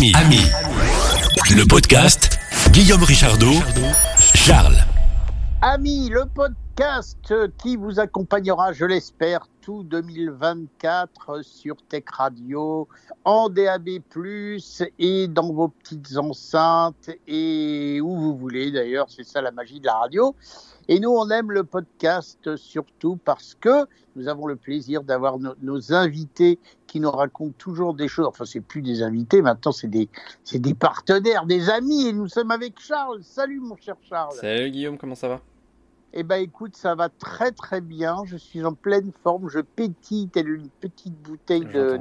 Ami, Ami, le podcast Guillaume Richardot, Charles. Ami, le podcast qui vous accompagnera, je l'espère, tout 2024 sur Tech Radio, en DAB+, et dans vos petites enceintes, et où vous voulez d'ailleurs, c'est ça la magie de la radio. Et nous, on aime le podcast surtout parce que nous avons le plaisir d'avoir nos invités qui nous racontent toujours des choses. Enfin, c'est plus des invités, maintenant c'est des, partenaires, des amis. Et nous sommes avec Charles. Salut, mon cher Charles. Salut Guillaume, comment ça va? Eh ben écoute, ça va très très bien. Je suis en pleine forme. Je pétille telle une petite bouteille de,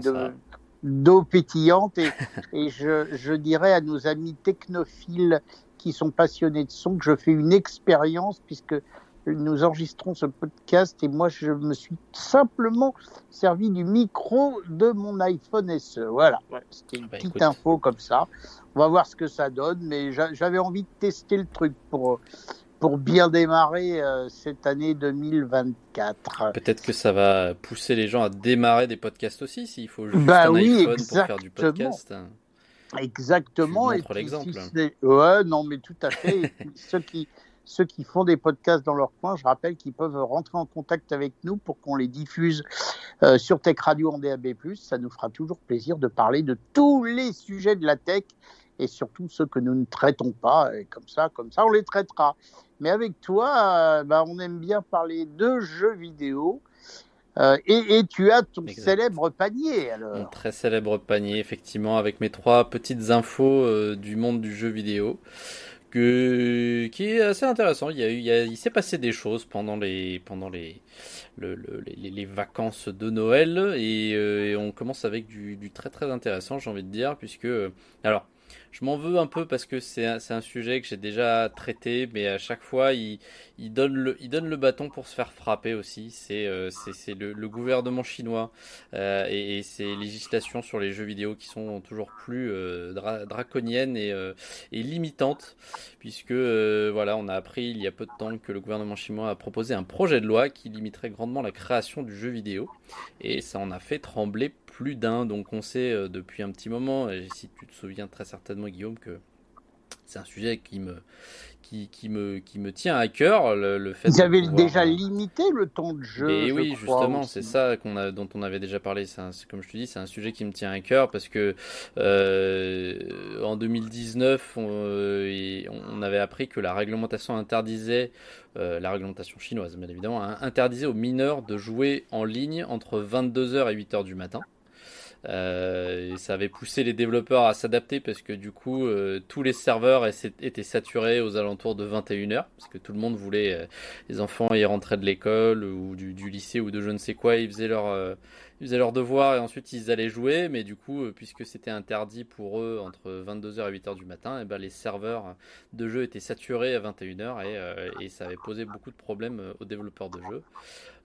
d'eau pétillante et, et je, je, dirais à nos amis technophiles qui sont passionnés de son que je fais une expérience puisque nous enregistrons ce podcast et moi je me suis simplement servi du micro de mon iPhone SE. Voilà, c'était une bah, petite info comme ça. On va voir ce que ça donne, mais j'avais envie de tester le truc pour pour bien démarrer euh, cette année 2024. Peut-être que ça va pousser les gens à démarrer des podcasts aussi, s'il faut juste bah un oui, iPhone pour faire du podcast. Exactement. Tu l'exemple. ouais, non, mais tout à fait. ceux qui ceux qui font des podcasts dans leur coin, je rappelle qu'ils peuvent rentrer en contact avec nous pour qu'on les diffuse euh, sur Tech Radio en DAB+. Ça nous fera toujours plaisir de parler de tous les sujets de la tech et surtout ceux que nous ne traitons pas. Et comme ça, comme ça, on les traitera. Mais avec toi, euh, bah, on aime bien parler de jeux vidéo. Euh, et, et, tu as ton célèbre panier alors. Mon très célèbre panier, effectivement, avec mes trois petites infos euh, du monde du jeu vidéo que, qui est assez intéressant. Il, y a eu, il, il s'est passé des choses pendant les, pendant les, le, les, les, vacances de Noël et, euh, et on commence avec du, du, très très intéressant, j'ai envie de dire, puisque alors je m'en veux un peu parce que c'est un, sujet que j'ai déjà traité, mais à chaque fois, il, donne, le, bâton pour se faire frapper aussi. C'est euh, le, gouvernement chinois euh, et, ses législations sur les jeux vidéo qui sont toujours plus euh, dra draconiennes et, et, limitantes, puisque voilà, on a appris il y a peu de temps que le gouvernement chinois a proposé un projet de loi qui limiterait grandement la création du jeu vidéo, et ça en a fait trembler plus d'un. Donc on sait depuis un petit moment, et si tu te souviens très certainement Guillaume, que c'est un sujet qui me, qui, qui, me, qui me tient à cœur. Le, le fait Vous avez pouvoir... déjà limité le temps de jeu. Et oui, justement, c'est ça qu'on a, dont on avait déjà parlé. Un, comme je te dis, c'est un sujet qui me tient à cœur parce que euh, en 2019, on, euh, on, avait appris que la réglementation interdisait, euh, la réglementation chinoise bien évidemment, interdisait aux mineurs de jouer en ligne entre 22h et 8h du matin. Euh, ça avait poussé les développeurs à s'adapter parce que du coup euh, tous les serveurs étaient saturés aux alentours de 21h parce que tout le monde voulait euh, les enfants y rentraient de l'école ou du, du, lycée ou de je ne sais quoi ils faisaient leur euh, ils faisaient leurs devoirs et ensuite ils allaient jouer, mais du coup, euh, puisque c'était interdit pour eux entre 22h et 8h du matin, eh ben les serveurs de jeu étaient saturés à 21h et, euh, et ça avait posé beaucoup de problèmes aux développeurs de jeux.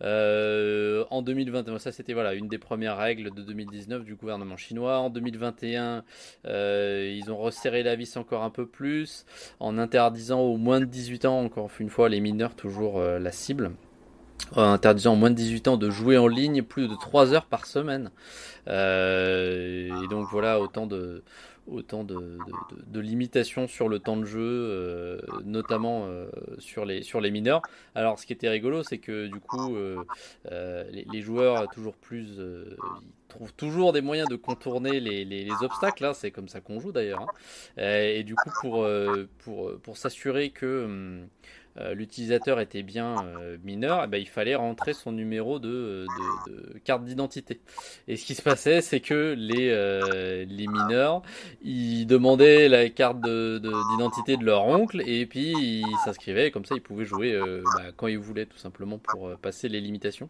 Euh, en 2021, ça c'était voilà une des premières règles de 2019 du gouvernement chinois. En 2021, euh, ils ont resserré la vis encore un peu plus en interdisant aux moins de 18 ans, encore une fois, les mineurs toujours euh, la cible interdisant aux moins de 18 ans de jouer en ligne plus de 3 heures par semaine. Euh, et donc voilà, autant de autant de, limitations sur le temps de jeu, euh, notamment euh, sur, les, sur les mineurs. Alors ce qui était rigolo, c'est que du coup, les, joueurs toujours plus... Trouvent toujours des moyens de contourner les, les, les obstacles, hein, c'est comme ça qu'on joue d'ailleurs. Hein. Et, du coup, pour, s'assurer que... Hum, l'utilisateur était bien euh, mineur, et eh ben, il fallait rentrer son numéro de, carte d'identité. Et ce qui se passait, c'est que les, euh, mineurs, ils demandaient la carte d'identité de, leur oncle, et puis ils s'inscrivaient, comme ça ils pouvaient jouer euh, bah, quand ils voulaient, tout simplement, pour euh, passer les limitations.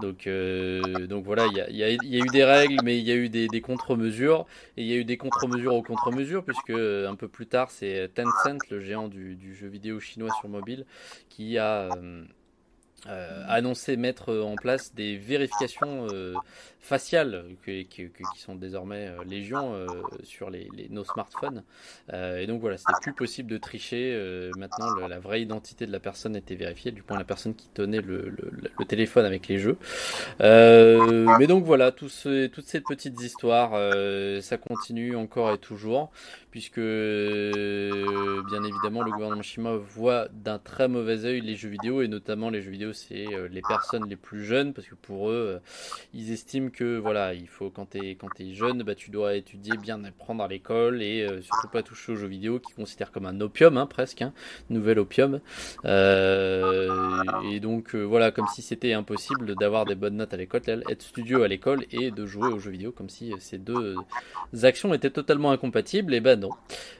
Donc, donc voilà, il y a, eu des règles, mais il y a eu des, contre-mesures, et il y a eu des contre-mesures aux contre-mesures, puisque un peu plus tard, c'est Tencent, le géant du, du jeu vidéo chinois sur mobile, qui a euh, euh, annoncé mettre en place des vérifications euh, faciales qui, sont désormais légion sur les, nos smartphones. et donc voilà, c'était plus possible de tricher. maintenant, la vraie identité de la personne était vérifiée, du point la personne qui tenait le, téléphone avec les jeux. mais donc voilà, tout ce, toutes ces petites histoires, ça continue encore et toujours puisque euh, bien évidemment le gouvernement chinois voit d'un très mauvais œil les jeux vidéo et notamment les jeux vidéo c'est euh, les personnes les plus jeunes parce que pour eux euh, ils estiment que voilà il faut quand tu es quand es jeune bah tu dois étudier bien apprendre à l'école et surtout pas toucher aux jeux vidéo qui considèrent comme un opium hein, presque hein, nouvel opium et donc voilà comme si c'était impossible d'avoir des bonnes notes à l'école être studio à l'école et de jouer aux jeux vidéo comme si ces deux actions étaient totalement incompatibles et ben non.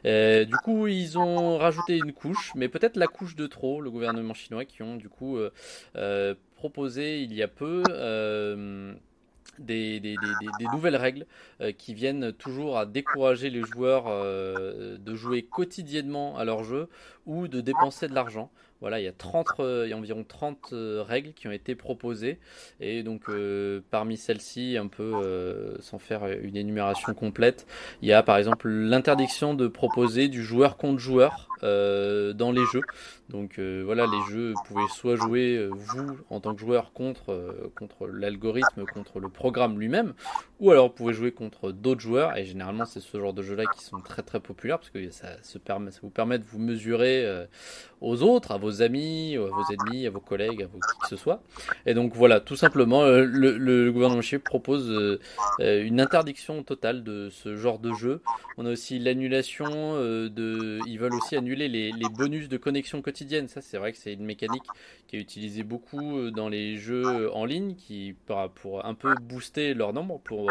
Euh, du coup, ils ont rajouté une couche, mais peut-être la couche de trop, le gouvernement chinois, qui ont du coup euh, euh, proposé il y a peu. Des, des, nouvelles règles qui viennent toujours à décourager les joueurs de jouer quotidiennement à leur jeu ou de dépenser de l'argent. Voilà, il y a 30, il y a environ 30 règles qui ont été proposées et donc parmi celles-ci, un peu sans faire une énumération complète, il y a par exemple l'interdiction de proposer du joueur contre joueur dans les jeux. Donc voilà, les jeux pouvaient soit jouer vous en tant que joueur contre contre l'algorithme, contre le programme lui-même, ou alors vous pouvez jouer contre d'autres joueurs. Et généralement, c'est ce genre de jeux-là qui sont très très populaires parce que ça se permet, ça vous permet de vous mesurer aux autres, à vos amis, à vos ennemis, à vos collègues, à vos qui que ce soit. Et donc voilà, tout simplement, euh, le, gouvernement chinois propose euh, euh, une interdiction totale de ce genre de jeu. On a aussi l'annulation de, ils veulent aussi annuler les, bonus de connexion quotidienne. Ça, c'est vrai que c'est une mécanique qui est utilisée beaucoup dans les jeux en ligne, qui pour un peu booster leur nombre, pour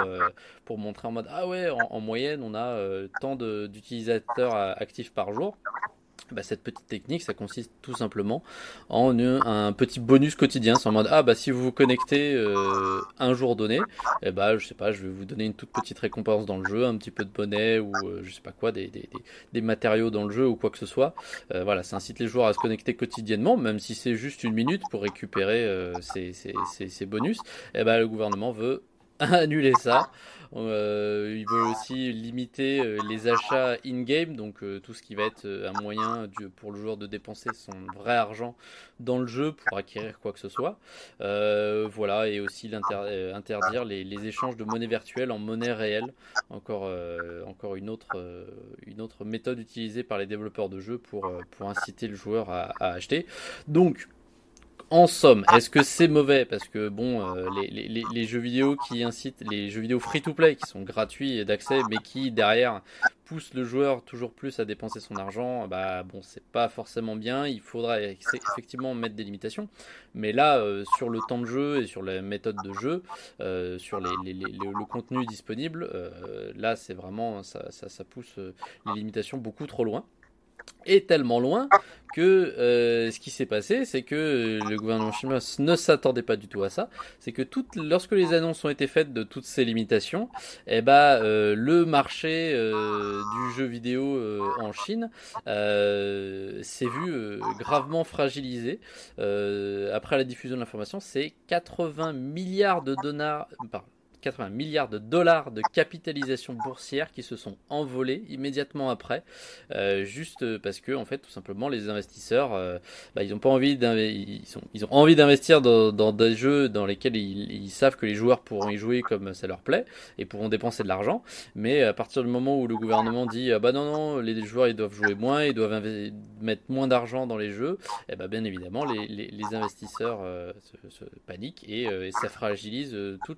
pour montrer en mode ah ouais, en moyenne, on a tant d'utilisateurs actifs par jour. Bah, cette petite technique, ça consiste tout simplement en un petit bonus quotidien. C'est en mode ah bah si vous vous connectez euh, un jour donné, eh bah je sais pas, je vais vous donner une toute petite récompense dans le jeu, un petit peu de bonnet ou euh, je sais pas quoi, des, matériaux dans le jeu ou quoi que ce soit. Euh, voilà, ça incite les joueurs à se connecter quotidiennement, même si c'est juste une minute pour récupérer ces, bonus. Et eh bah le gouvernement veut annuler ça. Euh, il veut aussi limiter euh, les achats in-game, donc euh, tout ce qui va être un moyen pour le joueur de dépenser son vrai argent dans le jeu pour acquérir quoi que ce soit. voilà, et aussi interdire les, échanges de monnaie virtuelle en monnaie réelle. Encore, encore une, autre, une autre méthode utilisée par les développeurs de jeux pour, pour inciter le joueur à, à acheter. Donc, en somme, est-ce que c'est mauvais Parce que bon, euh, les, jeux vidéo qui incitent, les jeux vidéo free-to-play qui sont gratuits et d'accès, mais qui derrière poussent le joueur toujours plus à dépenser son argent, bah bon, c'est pas forcément bien. Il faudra effectivement mettre des limitations. Mais là, euh, sur le temps de jeu et sur la méthode de jeu, euh, sur le contenu disponible, là, c'est vraiment ça, ça pousse les limitations beaucoup trop loin est tellement loin que euh, ce qui s'est passé, c'est que le gouvernement chinois ne s'attendait pas du tout à ça. C'est que lorsque les annonces ont été faites de toutes ces limitations, eh ben, euh, le marché euh, du jeu vidéo en Chine s'est vu gravement fragilisé. après la diffusion de l'information, c'est 80 milliards de dollars, 80 milliards de dollars de capitalisation boursière qui se sont envolés immédiatement après, euh, juste parce que en fait tout simplement les investisseurs, euh, bah, ils ont pas envie ils, ont envie d'investir dans, des jeux dans lesquels ils, savent que les joueurs pourront y jouer comme ça leur plaît et pourront dépenser de l'argent, mais à partir du moment où le gouvernement dit ah bah non non les joueurs ils doivent jouer moins, ils doivent mettre moins d'argent dans les jeux, et eh bah bien évidemment les, les, investisseurs euh, se, paniquent et, et, ça fragilise toute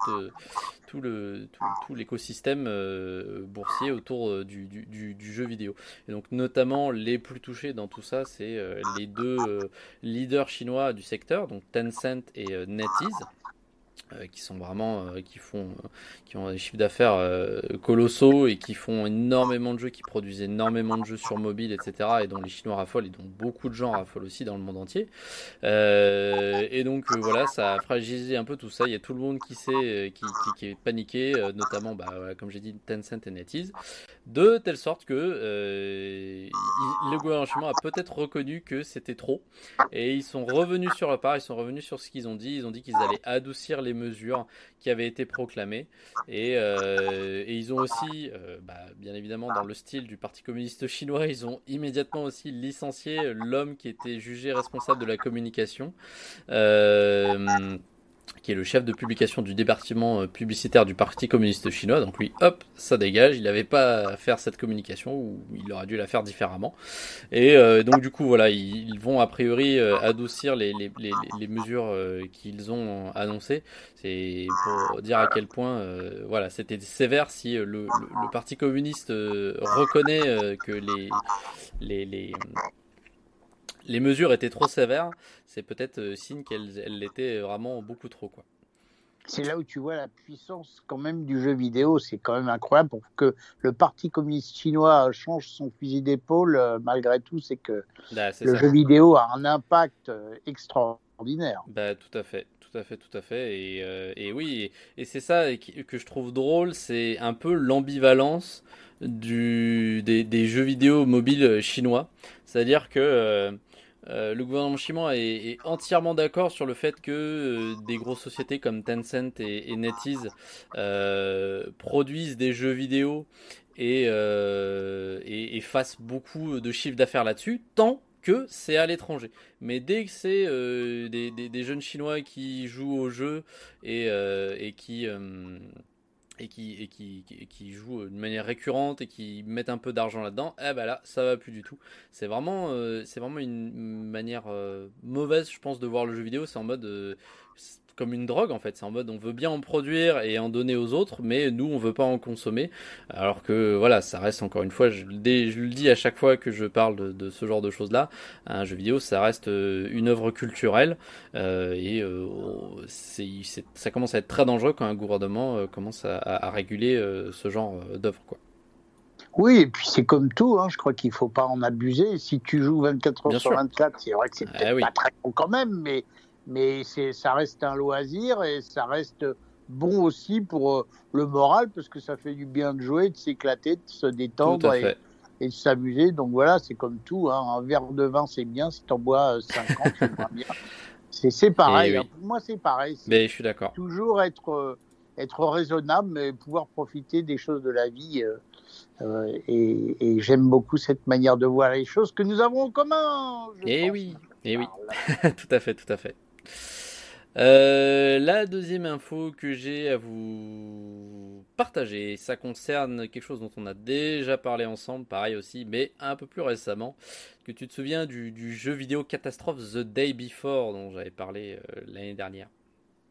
tout l'écosystème euh, boursier autour euh, du, jeu vidéo. Et donc notamment les plus touchés dans tout ça, c'est euh, les deux leaders chinois du secteur, donc Tencent et NetEase. Euh, qui sont vraiment euh, qui font euh, qui ont des chiffres d'affaires colossaux et qui font énormément de jeux qui produisent énormément de jeux sur mobile etc et dont les chinois raffolent et dont beaucoup de gens raffolent aussi dans le monde entier. Et donc voilà ça a fragilisé un peu tout ça. Il y a tout le monde qui sait qui, qui, est paniqué notamment bah, comme j'ai dit Tencent et NetEase. De telle sorte que le gouvernement a peut-être reconnu que c'était trop. Et ils sont revenus sur la part ils sont revenus sur ce qu'ils ont dit. Ils ont dit qu'ils allaient adoucir les mesures qui avaient été proclamées. Et, et ils ont aussi, bah, bien évidemment, dans le style du Parti communiste chinois, ils ont immédiatement aussi licencié l'homme qui était jugé responsable de la communication qui est le chef de publication du département euh, publicitaire du Parti communiste chinois. Donc lui, hop, ça dégage. Il n'avait pas à faire cette communication ou il aurait dû la faire différemment. Et euh, donc du coup, voilà, ils, vont a priori euh, adoucir les, les, les, les mesures qu'ils ont annoncées. C'est pour dire à quel point, voilà, c'était sévère si le, le, le, Parti communiste reconnaît que les, les, les les mesures étaient trop sévères, c'est peut-être euh, signe qu'elles l'étaient vraiment beaucoup trop. quoi. C'est là où tu vois la puissance quand même du jeu vidéo. C'est quand même incroyable pour que le Parti communiste chinois change son fusil d'épaule. Euh, malgré tout, c'est que bah, le jeu vidéo a un impact euh, extraordinaire. Bah, tout à fait, tout à fait, tout à fait. Et, oui, et, c'est ça que je trouve drôle, c'est un peu l'ambivalence du, des, jeux vidéo mobiles chinois. C'est-à-dire que euh, le gouvernement chinois est, entièrement d'accord sur le fait que euh, des grosses sociétés comme Tencent et, NetEase euh, produisent des jeux vidéo et, et, fassent beaucoup de chiffres d'affaires là-dessus, tant que c'est à l'étranger. Mais dès que c'est des, des, jeunes chinois qui jouent au jeu et, et qui et qui, et qui, jouent de manière récurrente et qui mettent un peu d'argent là-dedans, eh ben là, ça va plus du tout. C'est vraiment, euh, une manière euh, mauvaise, je pense, de voir le jeu vidéo. C'est en mode, euh, comme une drogue en fait. C'est en mode on veut bien en produire et en donner aux autres, mais nous on veut pas en consommer. Alors que voilà, ça reste encore une fois, je, je le dis à chaque fois que je parle de, ce genre de choses là, un jeu vidéo ça reste euh, une œuvre culturelle euh, et euh, c'est, ça commence à être très dangereux quand un gouvernement commence à, réguler ce genre d'œuvre quoi. Oui, et puis c'est comme tout, hein, je crois qu'il faut pas en abuser. Si tu joues 24 heures sur 24, c'est vrai que c'est ah peut-être pas très bon quand même, mais mais c'est, ça reste un loisir et ça reste bon aussi pour euh, le moral parce que ça fait du bien de jouer, de s'éclater, de se détendre et, de s'amuser. Donc voilà, c'est comme tout. Hein. Un verre de vin, c'est bien. Si tu en bois 5 euh, c'est bien. C'est, c'est pareil. Hein. Pour moi, c'est pareil. mais je suis d'accord. Toujours être, euh, être raisonnable, mais pouvoir profiter des choses de la vie. et, et, j'aime beaucoup cette manière de voir les choses que nous avons en commun. Et eh oui, et eh oui. tout à fait, tout à fait. Euh, la deuxième info que j'ai à vous partager, ça concerne quelque chose dont on a déjà parlé ensemble, pareil aussi, mais un peu plus récemment. Que tu te souviens du, jeu vidéo catastrophe The Day Before dont j'avais parlé euh, l'année dernière?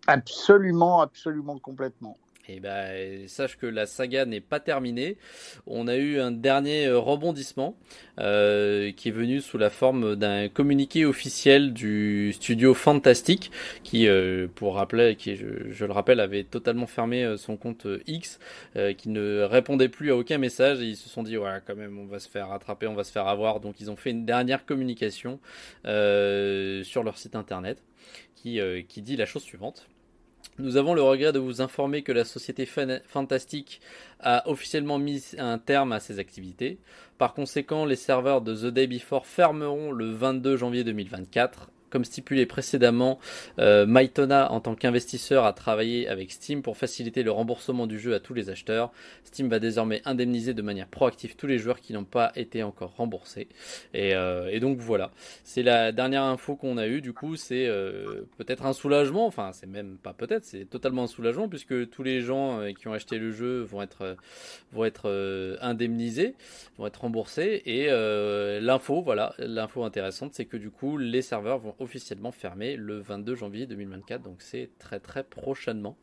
Absolument, absolument, complètement. Et ben, sache que la saga n'est pas terminée. On a eu un dernier euh, rebondissement euh, qui est venu sous la forme d'un communiqué officiel du studio Fantastic, qui, euh, pour rappeler, qui je, le rappelle, avait totalement fermé son compte X, qui ne répondait plus à aucun message. Et ils se sont dit, ouais, quand même, on va se faire rattraper, on va se faire avoir. Donc ils ont fait une dernière communication sur leur site internet qui dit la chose suivante. Nous avons le regret de vous informer que la société Fantastique a officiellement mis un terme à ses activités. Par conséquent, les serveurs de The Day Before fermeront le 22 janvier 2024 comme stipulé précédemment, euh, Mytona, en tant qu'investisseur, a travaillé avec Steam pour faciliter le remboursement du jeu à tous les acheteurs. Steam va désormais indemniser de manière proactive tous les joueurs qui n'ont pas été encore remboursés. Et, euh, donc voilà, c'est la dernière info qu'on a eue. Du coup, c'est euh, peut-être un soulagement. Enfin, c'est même pas peut-être, c'est totalement un soulagement puisque tous les gens qui ont acheté le jeu vont être vont être indemnisés, vont être remboursés. Et l'info, voilà, l'info intéressante, c'est que du coup, les serveurs vont officiellement fermé le 22 janvier 2024, donc c'est très très prochainement.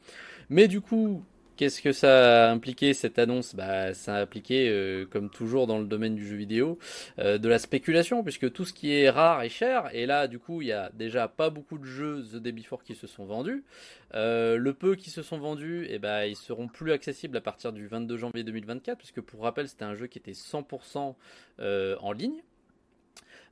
Mais du coup, Qu'est-ce que ça a impliqué cette annonce? Bah, Ça a impliqué, euh, comme toujours dans le domaine du jeu vidéo, euh, de la spéculation, puisque tout ce qui est rare est cher. Et là, du coup, il y a déjà pas beaucoup de jeux The Day Before qui se sont vendus. Euh, le peu qui se sont vendus, eh ben, ils seront plus accessibles à partir du 22 janvier 2024, puisque pour rappel, c'était un jeu qui était 100% en ligne.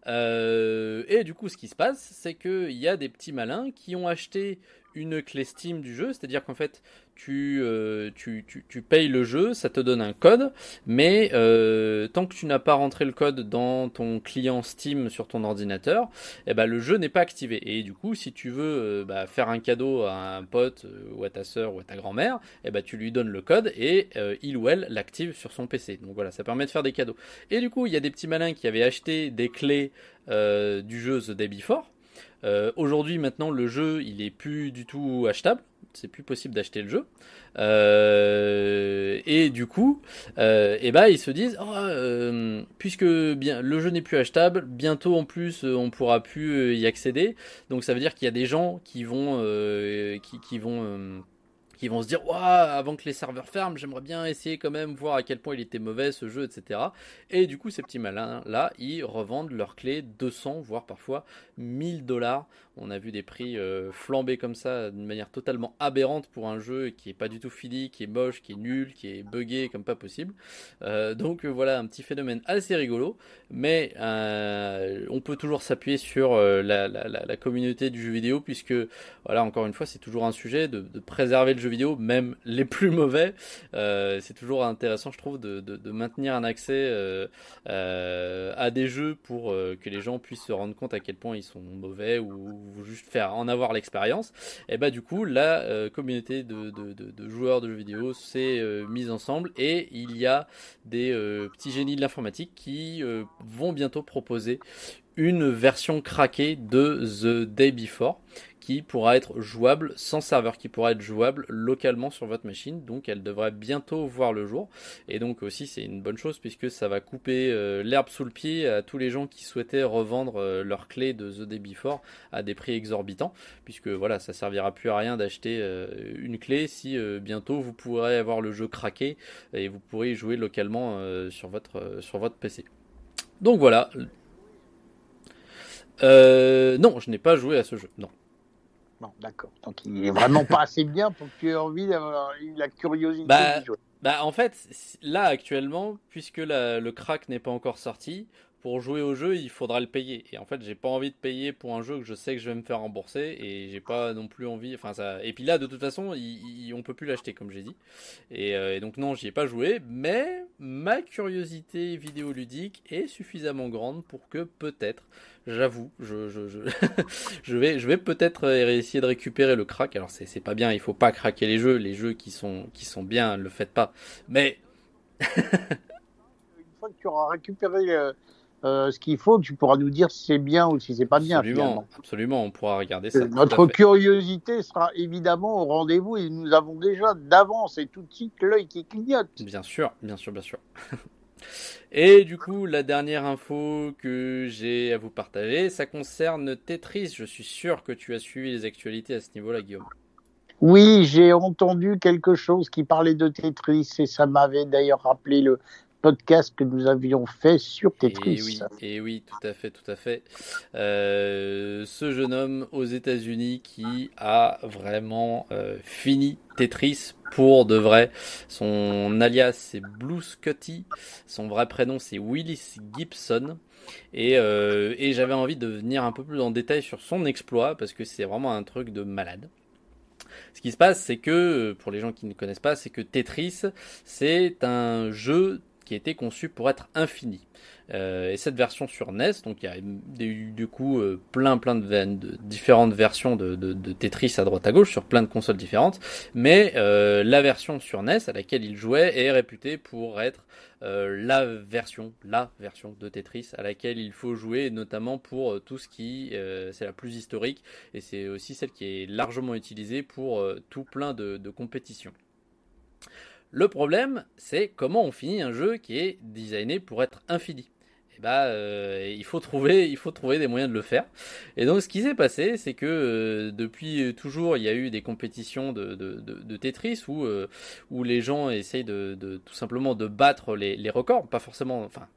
Euh, et du coup, ce qui se passe, c'est qu'il y a des petits malins qui ont acheté une clé Steam du jeu, c'est-à-dire qu'en fait, tu, euh, tu, tu, tu, payes le jeu, ça te donne un code, mais euh, tant que tu n'as pas rentré le code dans ton client Steam sur ton ordinateur, eh ben, le jeu n'est pas activé. Et du coup, si tu veux euh, bah, faire un cadeau à un pote ou à ta soeur ou à ta grand-mère, eh ben, tu lui donnes le code et il ou elle l'active sur son PC. Donc voilà, ça permet de faire des cadeaux. Et du coup, il y a des petits malins qui avaient acheté des clés du jeu The Day Before. Aujourd'hui, maintenant, le jeu, il est plus du tout achetable c'est plus possible d'acheter le jeu. Euh, et du coup, euh, et bah, ils se disent, oh, euh, puisque bien le jeu n'est plus achetable, bientôt en plus on pourra plus y accéder. Donc ça veut dire qu'il y a des gens qui vont, qui, vont vont se dire Waouh, avant que les serveurs ferment, j'aimerais bien essayer quand même voir à quel point il était mauvais ce jeu, etc. Et du coup, ces petits malins là, ils revendent leurs clés 200, voire parfois 1000 dollars. On a vu des prix euh, flamber comme ça d'une manière totalement aberrante pour un jeu qui est pas du tout fini, qui est moche, qui est nul, qui est buggé comme pas possible. Euh, donc euh, voilà un petit phénomène assez rigolo, mais on peut toujours s'appuyer sur la, communauté du jeu vidéo puisque voilà encore une fois c'est toujours un sujet de, préserver le jeu vidéo, même les plus mauvais. Euh, c'est toujours intéressant, je trouve, de, de, maintenir un accès euh, euh, à des jeux pour que les gens puissent se rendre compte à quel point ils sont mauvais ou, juste faire en avoir l'expérience. Et bah du coup, la communauté de, de, joueurs de jeux vidéo s'est mise ensemble et il y a des petits génies de l'informatique qui vont bientôt proposer une version craquée de The Day Before qui pourra être jouable sans serveur, qui pourra être jouable localement sur votre machine. Donc elle devrait bientôt voir le jour. Et donc aussi c'est une bonne chose puisque ça va couper euh, l'herbe sous le pied à tous les gens qui souhaitaient revendre euh, leurs clés de The Day Before à des prix exorbitants. Puisque voilà, ça servira plus à rien d'acheter euh, une clé si bientôt vous pourrez avoir le jeu craqué et vous pourrez y jouer localement sur, votre, sur votre PC. Donc voilà. non, je n'ai pas joué à ce jeu. Non d'accord. Donc il est vraiment pas assez bien pour que tu aies envie d'avoir la curiosité bah, Bah, en fait, là actuellement, puisque le crack n'est pas encore sorti, pour jouer au jeu, il faudra le payer. Et en fait, j'ai pas envie de payer pour un jeu que je sais que je vais me faire rembourser et j'ai pas non plus envie. Enfin, ça. Et puis là, de toute façon, on peut plus l'acheter, comme j'ai dit. Et, euh, et, donc non, j'y ai pas joué, mais ma curiosité vidéoludique est suffisamment grande pour que peut-être j'avoue, je, je, je, je, vais, je vais peut-être essayer de récupérer le crack. Alors c'est, c'est pas bien, il faut pas craquer les jeux, les jeux qui sont, qui sont bien, ne le faites pas. Mais une fois que tu auras récupéré euh, euh, ce qu'il faut, tu pourras nous dire si c'est bien ou si c'est pas bien. Absolument, absolument, on pourra regarder ça. Notre curiosité sera évidemment au rendez-vous et nous avons déjà d'avance et tout de suite l'œil qui clignote. Bien sûr, bien sûr, bien sûr. Et du coup, la dernière info que j'ai à vous partager, ça concerne Tetris. Je suis sûr que tu as suivi les actualités à ce niveau-là, Guillaume. Oui, j'ai entendu quelque chose qui parlait de Tetris et ça m'avait d'ailleurs rappelé le podcast que nous avions fait sur Tetris. Et oui, tout à fait, tout à fait. Euh, ce jeune homme aux États-Unis qui a vraiment euh, fini Tetris pour de vrai. Son alias c'est Blue Scotty, son vrai prénom c'est Willis Gibson. Euh, et j'avais envie de venir un peu plus en détail sur son exploit parce que c'est vraiment un truc de malade. Ce qui se passe, c'est que, pour les gens qui ne connaissent pas, c'est que Tetris, c'est un jeu qui a été conçu pour être infini. Euh, et cette version sur NES, donc il y a eu du coup euh, plein plein de, différentes versions de, Tetris à droite à gauche sur plein de consoles différentes, mais euh, la version sur NES à laquelle il jouait est réputée pour être la version, la version de Tetris à laquelle il faut jouer, notamment pour tout ce qui c'est la plus historique et c'est aussi celle qui est largement utilisée pour tout plein de compétitions. Le problème, c'est comment on finit un jeu qui est designé pour être infini. Et eh bah, euh, il faut trouver, il faut trouver des moyens de le faire. Et donc, ce qui s'est passé, c'est que euh, depuis toujours, il y a eu des compétitions de, Tetris où, euh, où les gens essayent de, tout simplement de battre les, records, pas forcément, enfin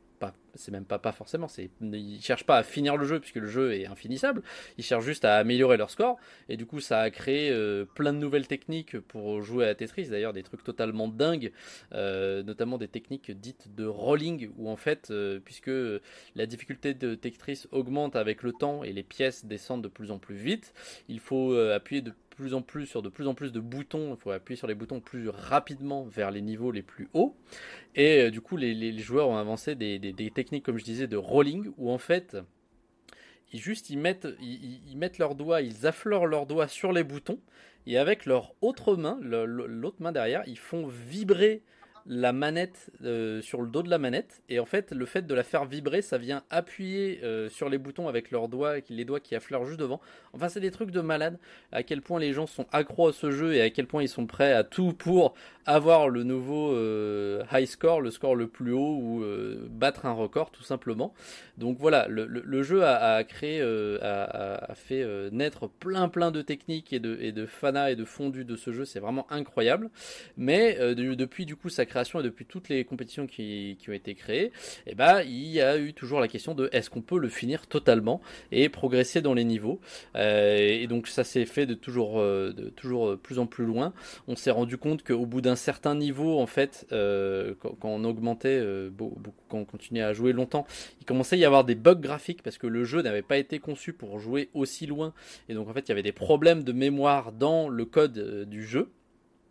c'est même pas, pas forcément, c'est, ils cherchent pas à finir le jeu puisque le jeu est infinissable, ils cherchent juste à améliorer leur score, et du coup ça a créé euh, plein de nouvelles techniques pour jouer à Tetris, d'ailleurs des trucs totalement dingues, euh, notamment des techniques dites de rolling, où en fait, euh, puisque la difficulté de Tetris augmente avec le temps et les pièces descendent de plus en plus vite, il faut appuyer de plus en plus sur de plus en plus de boutons. Il faut appuyer sur les boutons plus rapidement vers les niveaux les plus hauts. Et du coup, les, joueurs ont avancé des, techniques, comme je disais, de rolling, où en fait, ils juste ils mettent, ils, mettent leurs doigts, ils affleurent leurs doigts sur les boutons, et avec leur autre main, l'autre main derrière, ils font vibrer la manette euh, sur le dos de la manette. Et en fait le fait de la faire vibrer ça vient appuyer euh, sur les boutons avec leurs doigts les doigts qui affleurent juste devant. Enfin c'est des trucs de malade à quel point les gens sont accros à ce jeu et à quel point ils sont prêts à tout pour avoir le nouveau euh, high score le score le plus haut ou battre un record tout simplement. Donc voilà le, jeu a, créé a, fait naître plein plein de techniques et de, et fana et de fondus de ce jeu. C'est vraiment incroyable. Mais depuis du coup ça crée et depuis toutes les compétitions qui, ont été créées, eh ben, il y a eu toujours la question de est-ce qu'on peut le finir totalement et progresser dans les niveaux. Euh, et donc ça s'est fait de toujours, euh, de toujours plus en plus loin. On s'est rendu compte qu'au bout d'un certain niveau, en fait, euh, quand, on augmentait, quand on continuait à jouer longtemps, il commençait à y avoir des bugs graphiques parce que le jeu n'avait pas été conçu pour jouer aussi loin. Et donc en fait, il y avait des problèmes de mémoire dans le code du jeu.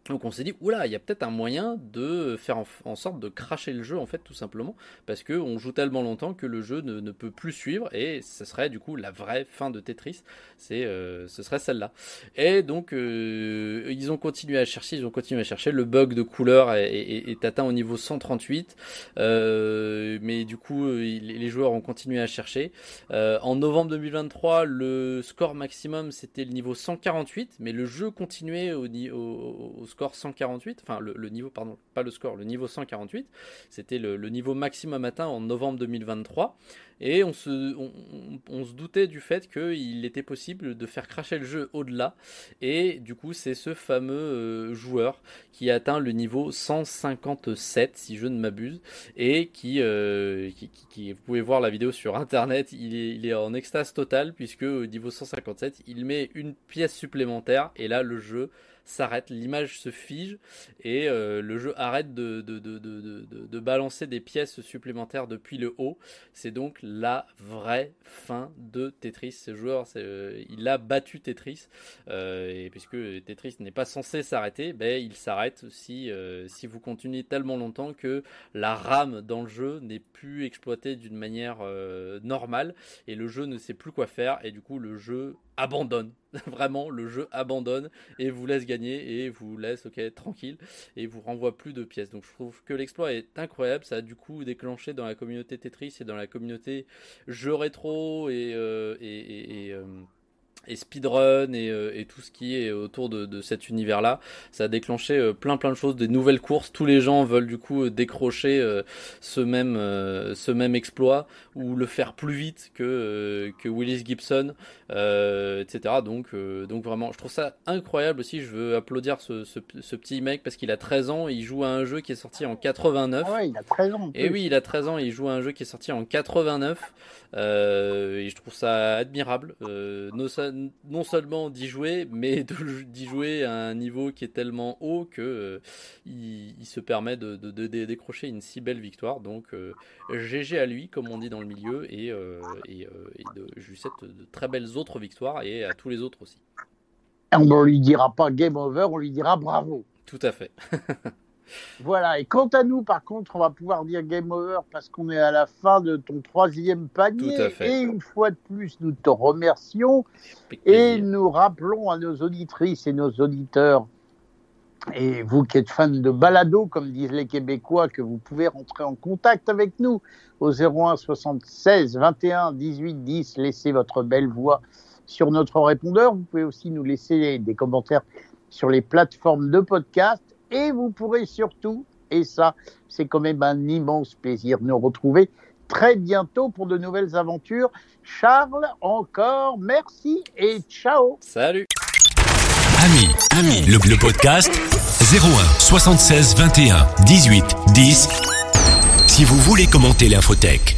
Donc on s'est dit, oula, il y a peut-être un moyen de faire en, sorte de cracher le jeu en fait tout simplement parce que on joue tellement longtemps que le jeu ne, peut plus suivre et ce serait du coup la vraie fin de Tetris, c'est euh, ce serait celle-là. Et donc euh, ils ont continué à chercher, ils ont continué à chercher, le bug de couleur est, atteint au niveau 138, euh, mais du coup les joueurs ont continué à chercher. en novembre 2023, le score maximum c'était le niveau 148, mais le jeu continuait au, au, au score 148, enfin le, niveau, pardon, pas le score, le niveau 148, c'était le, niveau maximum atteint en novembre 2023, et on se, on, se doutait du fait qu'il était possible de faire cracher le jeu au-delà, et du coup c'est ce fameux euh, joueur qui atteint le niveau 157, si je ne m'abuse, et euh, qui, qui, vous pouvez voir la vidéo sur internet, il est, il est en extase totale, puisque au niveau 157, il met une pièce supplémentaire, et là le jeu s'arrête, l'image se fige et euh, le jeu arrête de, balancer des pièces supplémentaires depuis le haut. C'est donc la vraie fin de Tetris. Ce joueur, euh, il a battu Tetris euh, et puisque Tetris n'est pas censé s'arrêter, ben, il s'arrête si, si vous continuez tellement longtemps que la RAM dans le jeu n'est plus exploitée d'une manière normale et le jeu ne sait plus quoi faire et du coup le jeu abandonne. Vraiment, le jeu abandonne et vous laisse gagner et vous laisse ok tranquille et vous renvoie plus de pièces. Donc je trouve que l'exploit est incroyable. Ça a du coup déclenché dans la communauté Tetris et dans la communauté jeux rétro et, euh, et, euh, et speedrun et, euh, et, tout ce qui est autour de, de cet univers-là. Ça a déclenché euh, plein plein de choses, des nouvelles courses. Tous les gens veulent du coup décrocher euh, ce même ce même exploit ou le faire plus vite que que Willis Gibson, etc. Donc donc vraiment, je trouve ça incroyable aussi. Je veux applaudir ce, ce, ce petit mec parce qu'il a 13 ans, il joue à un jeu qui est sorti en 89. Ah ouais, il a 13 ans. Et oui, il a 13 ans, et il joue à un jeu qui est sorti en 89. et je trouve ça admirable. Euh, non seulement d'y jouer, mais d'y jouer à un niveau qui est tellement haut que euh, il, se permet de, décrocher une si belle victoire. Donc GG euh, à lui, comme on dit dans le milieu, et, euh, et, de, je lui souhaite de très belles autres victoires et à tous les autres aussi. On ne lui dira pas game over, on lui dira bravo. Tout à fait. Voilà, et quant à nous, par contre, on va pouvoir dire game over parce qu'on est à la fin de ton troisième panier. Et une fois de plus, nous te remercions et nous rappelons à nos auditrices et nos auditeurs, et vous qui êtes fans de balado, comme disent les Québécois, que vous pouvez rentrer en contact avec nous au 01 76 21 18 10. Laissez votre belle voix sur notre répondeur. Vous pouvez aussi nous laisser des commentaires sur les plateformes de podcast et vous pourrez surtout, et ça c'est quand même un immense plaisir, nous retrouver très bientôt pour de nouvelles aventures. Charles, encore merci et ciao. Salut. Ami, ami, le, le podcast 01 76 21 18 10. Si vous voulez commenter l'infotech.